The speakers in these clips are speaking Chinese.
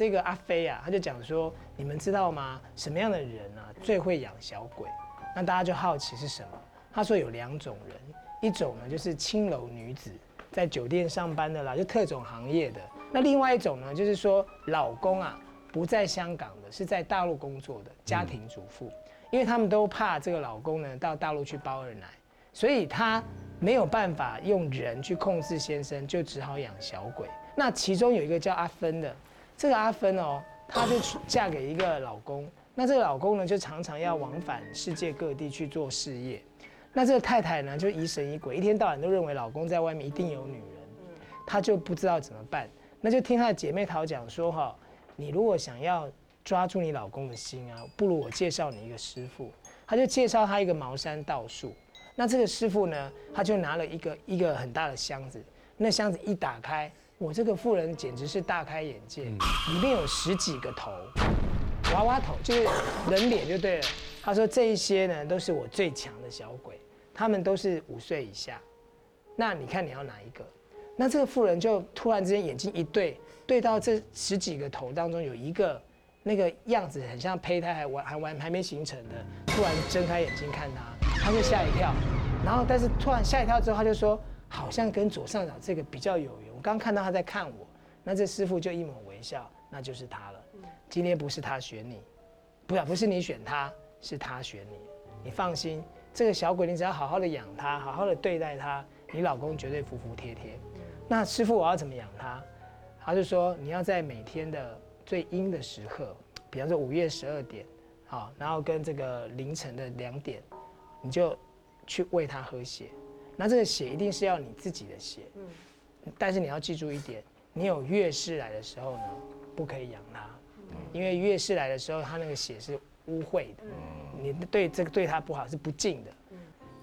这个阿飞啊，他就讲说，你们知道吗？什么样的人啊最会养小鬼？那大家就好奇是什么？他说有两种人，一种呢就是青楼女子，在酒店上班的啦，就特种行业的。那另外一种呢，就是说老公啊不在香港的，是在大陆工作的家庭主妇，因为他们都怕这个老公呢到大陆去包二奶，所以他没有办法用人去控制先生，就只好养小鬼。那其中有一个叫阿芬的，这个阿芬哦，她就嫁给一个老公，那这个老公呢就常常要往返世界各地去做事业。那这个太太呢，就疑神疑鬼，一天到晚都认为老公在外面一定有女人，她就不知道怎么办，那就听她的姐妹淘讲说哈，你如果想要抓住你老公的心啊，不如我介绍你一个师傅，他就介绍他一个茅山道术。那这个师傅呢，他就拿了一个一个很大的箱子，那箱子一打开，我这个富人简直是大开眼界，里面有十几个头，娃娃头就是人脸就对了。他说：“这一些呢，都是我最强的小鬼，他们都是五岁以下。那你看你要哪一个？那这个富人就突然之间眼睛一对，对到这十几个头当中有一个那个样子很像胚胎还完还完还没形成的，突然睁开眼睛看他，他就吓一跳。然后但是突然吓一跳之后，他就说好像跟左上角这个比较有缘。刚看到他在看我，那这师傅就一抹微笑，那就是他了。今天不是他选你，不不是你选他。”是他选你，你放心，这个小鬼你只要好好的养他，好好的对待他，你老公绝对服服帖帖。那师傅我要怎么养他？他就说你要在每天的最阴的时刻，比方说午夜十二点，好，然后跟这个凌晨的两点，你就去喂他喝血。那这个血一定是要你自己的血，但是你要记住一点，你有月事来的时候呢，不可以养它，因为月事来的时候，它那个血是。污秽的，你对这个对它不好是不敬的，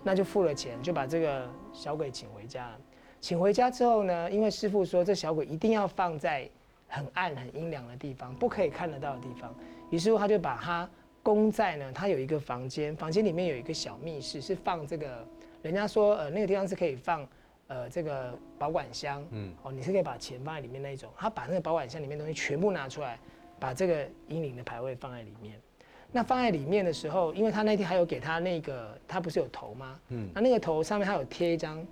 那就付了钱就把这个小鬼请回家。请回家之后呢，因为师傅说这小鬼一定要放在很暗很阴凉的地方，不可以看得到的地方。于是乎他就把它供在呢，他有一个房间，房间里面有一个小密室，是放这个。人家说呃那个地方是可以放呃这个保管箱，嗯，哦你是可以把钱放在里面那一种。他把那个保管箱里面东西全部拿出来，把这个阴灵的牌位放在里面。那放在里面的时候，因为他那天还有给他那个，他不是有头吗？嗯，那那个头上面还有贴一张，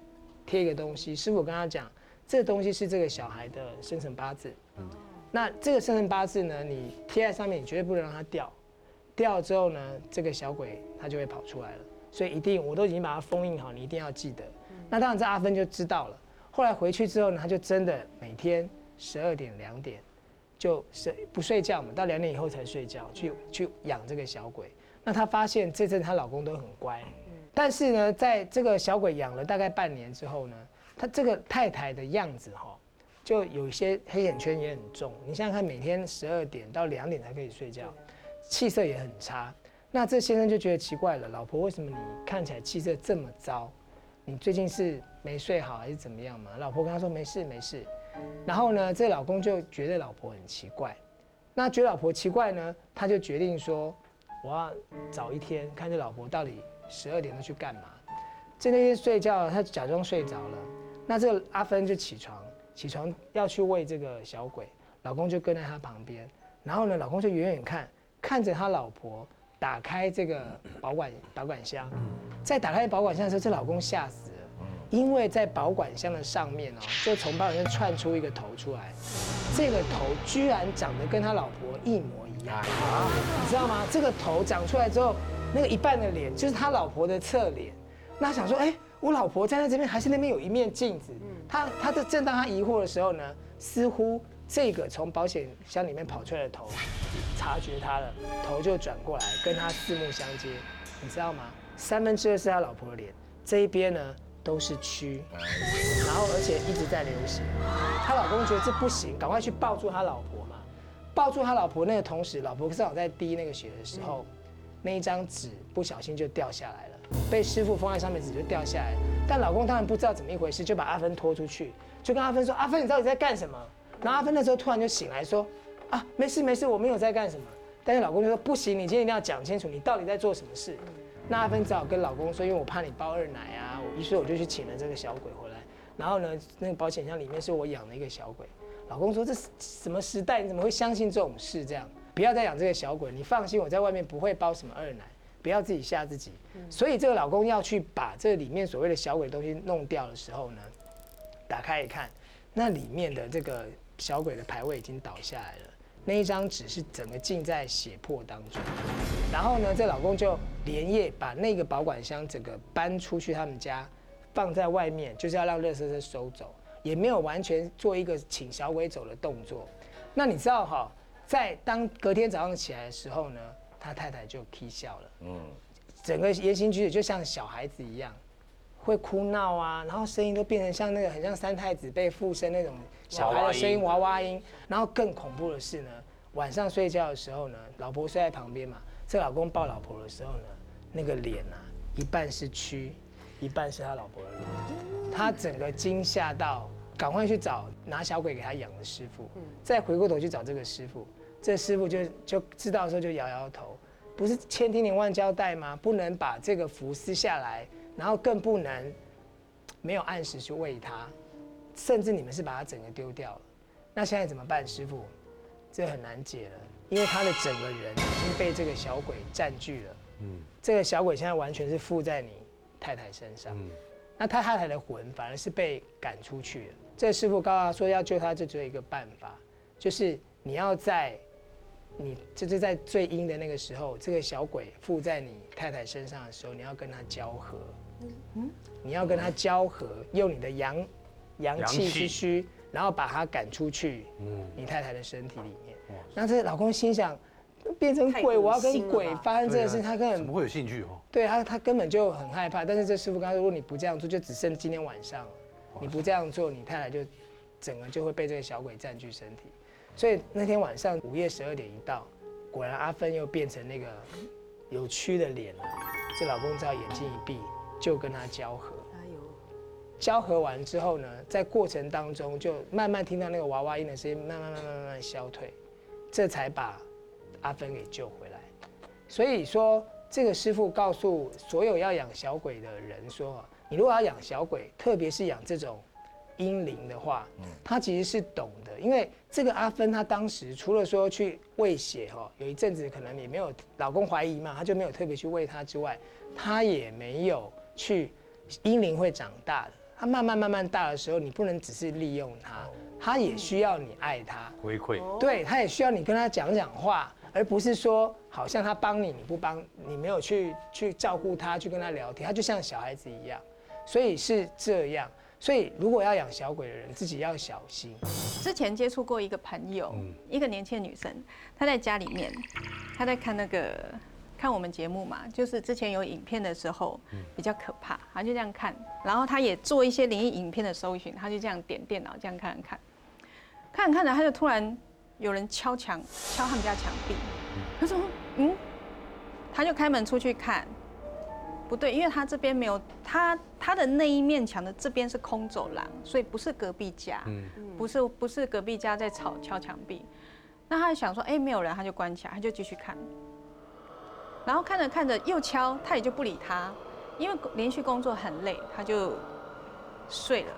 贴一个东西。师傅跟他讲，这个东西是这个小孩的生辰八字。嗯，那这个生辰八字呢，你贴在上面，你绝对不能让它掉。掉了之后呢，这个小鬼他就会跑出来了。所以一定，我都已经把它封印好，你一定要记得。那当然，这阿芬就知道了。后来回去之后呢，他就真的每天十二点两点。就睡不睡觉嘛，到两点以后才睡觉，去去养这个小鬼。那她发现这阵她老公都很乖，但是呢，在这个小鬼养了大概半年之后呢，她这个太太的样子哈，就有一些黑眼圈也很重。你想想看，每天十二点到两点才可以睡觉，气色也很差。那这先生就觉得奇怪了，老婆为什么你看起来气色这么糟？你最近是没睡好还是怎么样嘛？老婆跟他说没事没事。然后呢，这老公就觉得老婆很奇怪，那觉得老婆奇怪呢，他就决定说，我要找一天看这老婆到底十二点钟去干嘛。在那天睡觉，他假装睡着了，那这阿芬就起床，起床要去喂这个小鬼，老公就跟在他旁边，然后呢，老公就远远看，看着他老婆打开这个保管保管箱，在打开保管箱的时候，这老公吓死了。因为在保管箱的上面哦，就从保管箱窜出一个头出来，这个头居然长得跟他老婆一模一样，你知道吗？这个头长出来之后，那个一半的脸就是他老婆的侧脸。那想说，哎，我老婆站在这边，还是那边有一面镜子？他他的正当他疑惑的时候呢，似乎这个从保险箱里面跑出来的头察觉他了，头就转过来跟他四目相接，你知道吗？三分之二是他老婆的脸，这一边呢？都是蛆，然后而且一直在流血。他老公觉得这不行，赶快去抱住他老婆嘛。抱住他老婆那个同时，老婆正好在滴那个血的时候，那一张纸不小心就掉下来了，被师傅封在上面，纸就掉下来。但老公当然不知道怎么一回事，就把阿芬拖出去，就跟阿芬说：“阿芬，你到底在干什么？”然后阿芬那时候突然就醒来说：“啊，没事没事，我没有在干什么。”但是老公就说：“不行，你今天一定要讲清楚，你到底在做什么事。”那阿芬只好跟老公说：“因为我怕你包二奶啊。”于是我就去请了这个小鬼回来，然后呢，那个保险箱里面是我养的一个小鬼。老公说这是什么时代？你怎么会相信这种事？这样不要再养这个小鬼，你放心，我在外面不会包什么二奶，不要自己吓自己。所以这个老公要去把这里面所谓的小鬼东西弄掉的时候呢，打开一看，那里面的这个小鬼的牌位已经倒下来了，那一张纸是整个浸在血泊当中。然后呢，这老公就连夜把那个保管箱整个搬出去他们家，放在外面，就是要让乐色车收走，也没有完全做一个请小鬼走的动作。那你知道哈，在当隔天早上起来的时候呢，他太太就啼笑了，嗯，整个言行举止就像小孩子一样，会哭闹啊，然后声音都变成像那个很像三太子被附身那种小孩的声音娃娃音。然后更恐怖的是呢，晚上睡觉的时候呢，老婆睡在旁边嘛。这老公抱老婆的时候呢，那个脸啊，一半是蛆，一半是他老婆的脸。他整个惊吓到，赶快去找拿小鬼给他养的师傅。再回过头去找这个师傅，这师傅就就知道的时候就摇摇头，不是千叮咛万交代吗？不能把这个符撕下来，然后更不能没有按时去喂它，甚至你们是把它整个丢掉了。那现在怎么办，师傅？这很难解了。因为他的整个人已经被这个小鬼占据了，嗯，这个小鬼现在完全是附在你太太身上，嗯，那他太太的魂反而是被赶出去了。这个师傅告诉他说要救他，就只有一个办法，就是你要在你就是在最阴的那个时候，这个小鬼附在你太太身上的时候，你要跟他交合，嗯，你要跟他交合，用你的阳阳气之虚，然后把他赶出去，嗯，你太太的身体里面。那这老公心想，变成鬼，我要跟鬼发生这个事，他根本怎么会有兴趣哦？对他，他根本就很害怕。但是这师傅刚说，如果你不这样做，就只剩今天晚上，你不这样做，你太太就整个就会被这个小鬼占据身体。所以那天晚上午夜十二点一到，果然阿芬又变成那个有蛆的脸了。这老公只要眼睛一闭，就跟他交合。交合完之后呢，在过程当中就慢慢听到那个娃娃音的声音，慢慢慢慢慢慢消退。这才把阿芬给救回来，所以说这个师傅告诉所有要养小鬼的人说：，你如果要养小鬼，特别是养这种阴灵的话，他其实是懂的，因为这个阿芬他当时除了说去喂血哈，有一阵子可能也没有老公怀疑嘛，他就没有特别去喂他之外，他也没有去英灵会长大的，他慢慢慢慢大的时候，你不能只是利用他。他也需要你爱他，回馈，对他也需要你跟他讲讲话，而不是说好像他帮你，你不帮，你没有去去照顾他，去跟他聊天，他就像小孩子一样，所以是这样。所以如果要养小鬼的人，自己要小心。之前接触过一个朋友，一个年轻的女生，她在家里面，她在看那个。看我们节目嘛，就是之前有影片的时候比较可怕，他就这样看，然后他也做一些灵异影片的搜寻，他就这样点电脑这样看看，看看着他就突然有人敲墙，敲他们家墙壁，他说嗯，他就开门出去看，不对，因为他这边没有他他的那一面墙的这边是空走廊，所以不是隔壁家，不是不是隔壁家在吵敲墙壁，那他就想说哎没有人，他就关起来，他就继续看。然后看着看着又敲，他也就不理他，因为连续工作很累，他就睡了。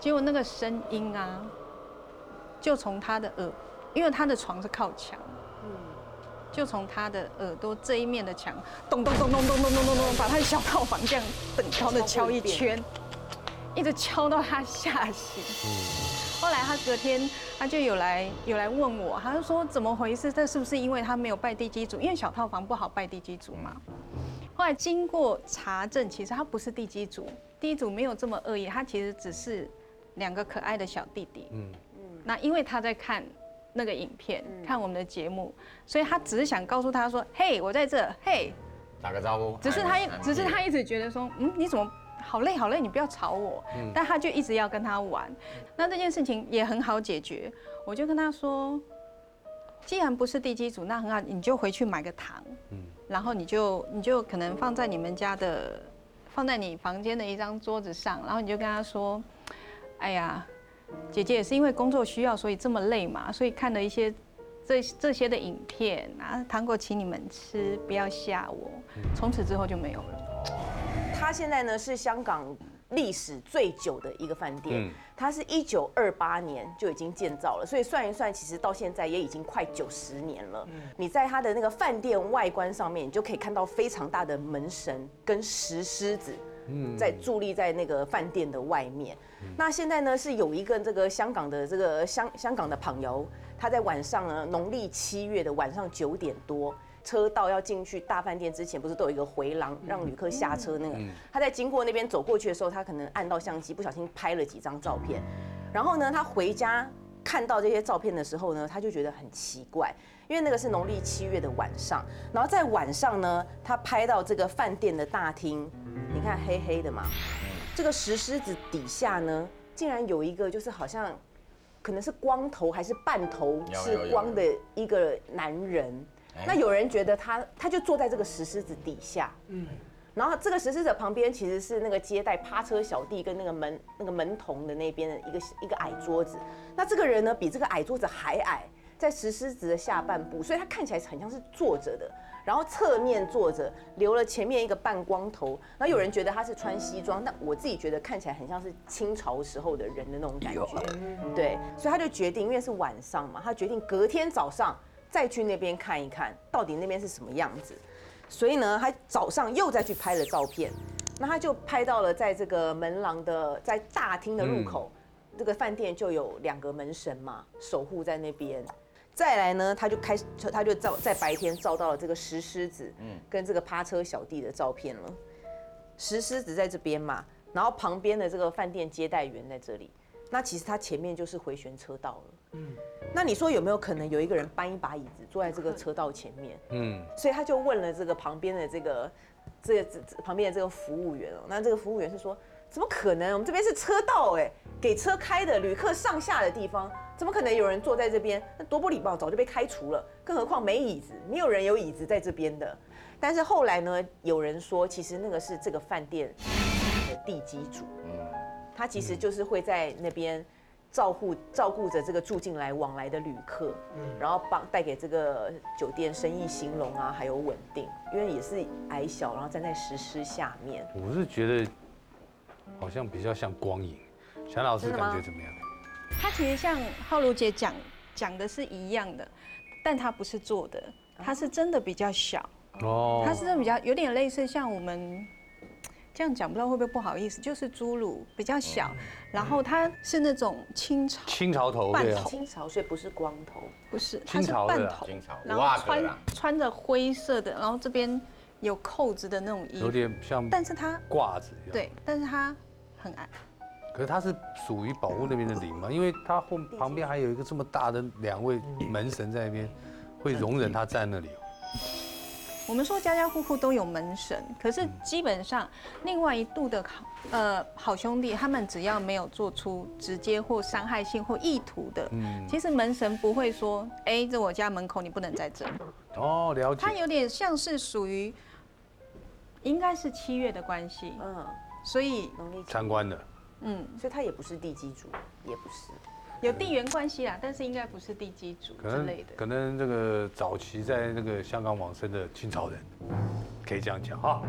结果那个声音啊，就从他的耳，因为他的床是靠墙，嗯，就从他的耳朵这一面的墙，咚咚咚咚咚咚咚咚咚，把他的小套房这样等高的敲一圈，一直敲到他吓醒。后来他隔天他就有来有来问我，他就说怎么回事？这是不是因为他没有拜地基主？因为小套房不好拜地基主嘛。后来经过查证，其实他不是地基主，地基主没有这么恶意，他其实只是两个可爱的小弟弟。嗯嗯。那因为他在看那个影片，看我们的节目，所以他只是想告诉他说：“嘿，我在这，嘿，打个招呼。”只是他一，只是他一直觉得说：“嗯，你怎么？”好累好累，你不要吵我。但他就一直要跟他玩，那这件事情也很好解决。我就跟他说，既然不是地基组，那很好，你就回去买个糖，然后你就你就可能放在你们家的，放在你房间的一张桌子上，然后你就跟他说，哎呀，姐姐也是因为工作需要，所以这么累嘛，所以看了一些这这些的影片啊，糖果请你们吃，不要吓我。从此之后就没有了。他现在呢是香港历史最久的一个饭店，嗯它是一九二八年就已经建造了，所以算一算，其实到现在也已经快九十年了。你在它的那个饭店外观上面，你就可以看到非常大的门神跟石狮子。在伫立在那个饭店的外面，那现在呢是有一个这个香港的这个香香港的朋友，他在晚上呢农历七月的晚上九点多，车道要进去大饭店之前，不是都有一个回廊让旅客下车那个？他在经过那边走过去的时候，他可能按到相机，不小心拍了几张照片。然后呢，他回家看到这些照片的时候呢，他就觉得很奇怪，因为那个是农历七月的晚上，然后在晚上呢，他拍到这个饭店的大厅，你看黑黑的嘛，这个石狮子底下呢，竟然有一个就是好像可能是光头还是半头是光的一个男人。那有人觉得他他就坐在这个石狮子底下，嗯，然后这个石狮子旁边其实是那个接待趴车小弟跟那个门那个门童的那边的一个一个矮桌子。那这个人呢，比这个矮桌子还矮，在石狮子的下半部，所以他看起来很像是坐着的，然后侧面坐着，留了前面一个半光头。然后有人觉得他是穿西装，但我自己觉得看起来很像是清朝时候的人的那种感觉。对，所以他就决定，因为是晚上嘛，他决定隔天早上再去那边看一看，到底那边是什么样子。所以呢，他早上又再去拍了照片，那他就拍到了在这个门廊的在大厅的入口，这个饭店就有两个门神嘛，守护在那边。再来呢，他就开始，他就照在白天照到了这个石狮子，嗯跟这个趴车小弟的照片了。石狮子在这边嘛，然后旁边的这个饭店接待员在这里，那其实他前面就是回旋车道了。嗯，那你说有没有可能有一个人搬一把椅子坐在这个车道前面？嗯，所以他就问了这个旁边的这个这个这这旁边的这个服务员哦，那这个服务员是说，怎么可能？我们这边是车道哎，给车开的，旅客上下的地方，怎么可能有人坐在这边？那多不礼貌，早就被开除了。更何况没椅子，没有人有椅子在这边的。但是后来呢，有人说，其实那个是这个饭店的地基主，他其实就是会在那边照顾照顾着这个住进来往来的旅客，嗯然后帮带给这个酒店生意兴隆啊，还有稳定，因为也是矮小，然后站在石狮下面。我是觉得好像比较像光影。祥老师感觉怎么样？他其实像浩如姐讲讲的是一样的，但它不是做的，它是真的比较小，哦它是真的比较有点类似像我们这样讲，不知道会不会不好意思，就是侏儒比较小，然后他是那种清朝，清朝头对啊。半头，清朝，所以不是光头，不是，它清是朝的啊半头，清朝然后五阿哥穿啦。穿着灰色的，然后这边有扣子的那种衣有服，点像但是它褂子一样。，对，但是它很矮。可是它是属于保护那边的灵嘛，因为它后旁边还有一个这么大的两位门神在那边，会容忍他站那里哦。我们说家家户户都有门神，可是基本上另外一度的好呃好兄弟，他们只要没有做出直接或伤害性或意图的，嗯其实门神不会说，哎，这我家门口你不能在这。哦，了解它。有点像是属于，应该是七月的关系，嗯，所以农历七参观的，嗯所以他也不是地基主，也不是。有地缘关系啦，但是应该不是地基主之类的。可能这个早期在那个香港往生的清朝人，可以这样讲哈。